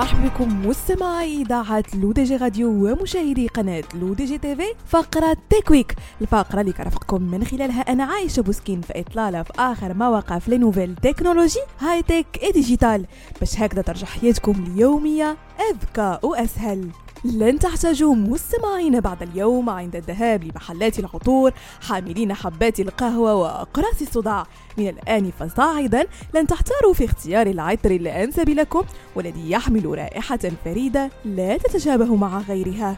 مرحبا بكم مستمعي إذاعة لو دي جي راديو ومشاهدي قناة لو دي جي تي في فقره Tech Week الفقرة اللي كرفقكم من خلالها أنا عايشة بوسكين في إطلالة في آخر مواقع في nouvelles technologies high-tech et digital باش هكذا ترجع حياتكم اليومية أذكى وأسهل. لن تحتاجوا مستمعين بعد اليوم عند الذهاب لمحلات العطور حاملين حبات القهوة وأقراص الصداع من الآن فصاعدا لن تحتاروا في اختيار العطر الأنسب لكم والذي يحمل رائحة فريدة لا تتشابه مع غيرها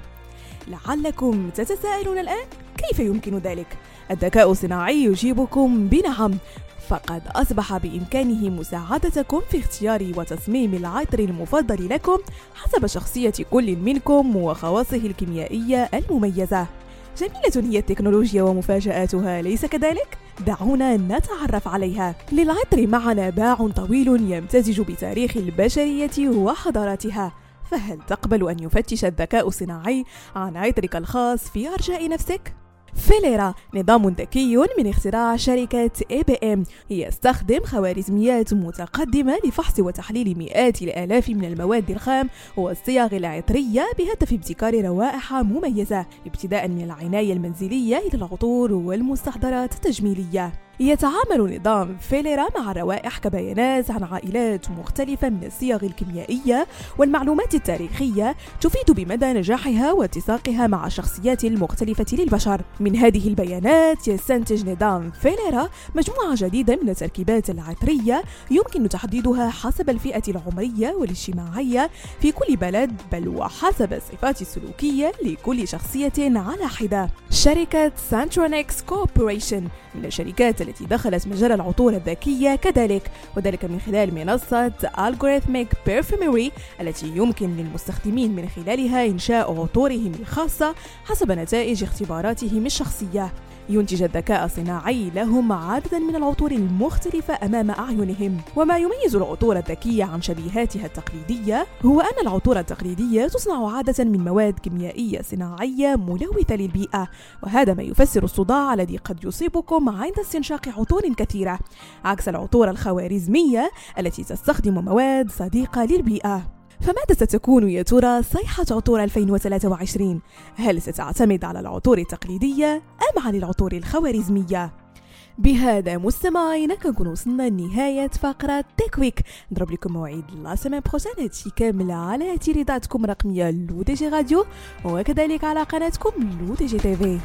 لعلكم تتساءلون الآن كيف يمكن ذلك؟ الذكاء الصناعي يجيبكم بنعم فقد أصبح بإمكانه مساعدتكم في اختيار وتصميم العطر المفضل لكم حسب شخصية كل منكم وخواصه الكيميائية المميزة. جميلة هي التكنولوجيا ومفاجآتها ليس كذلك؟ دعونا نتعرف عليها. للعطر معنا باع طويل يمتزج بتاريخ البشرية وحضاراتها. فهل تقبل أن يفتش الذكاء الصناعي عن عطرك الخاص في أرجاء نفسك؟ فيليرا نظام ذكي من اختراع شركة اي بي ام يستخدم خوارزميات متقدمة لفحص وتحليل مئات الآلاف من المواد الخام والصيغ العطرية بهدف ابتكار روائح مميزة ابتداء من العناية المنزلية إلى العطور والمستحضرات التجميلية. يتعامل نظام فيليرا مع الروائح كبيانات عن عائلات مختلفة من الصيغ الكيميائية والمعلومات التاريخية تفيد بمدى نجاحها واتساقها مع الشخصيات المختلفة للبشر. من هذه البيانات يستنتج نظام فيليرا مجموعة جديدة من التركيبات العطرية يمكن تحديدها حسب الفئة العمرية والاجتماعية في كل بلد بل وحسب الصفات السلوكية لكل شخصية على حدة. شركة سانترونكس كوربوريشن من الشركات التي دخلت مجال العطور الذكية كذلك وذلك من خلال منصة Algorithmic Perfumery التي يمكن للمستخدمين من خلالها إنشاء عطورهم الخاصة حسب نتائج اختباراتهم الشخصية. ينتج الذكاء الصناعي لهم عددا من العطور المختلفة أمام أعينهم. وما يميز العطور الذكية عن شبيهاتها التقليدية هو أن العطور التقليدية تصنع عادة من مواد كيميائية صناعية ملوثة للبيئة وهذا ما يفسر الصداع الذي قد يصيبكم عند استنشاق عطور كثيرة عكس العطور الخوارزمية التي تستخدم مواد صديقة للبيئة. فماذا ستكون يا ترى صيحة عطور 2023؟ هل ستعتمد على العطور التقليدية أم على العطور الخوارزمية؟ بهذا مستمعينا كنكون وصلنا لنهاية فقرة Tech Week نضرب لكم موعد la semaine prochaine هادشي كامل على تردداتكم الرقمية لو دي جي راديو وكذلك على قناتكم لو دي جي تي في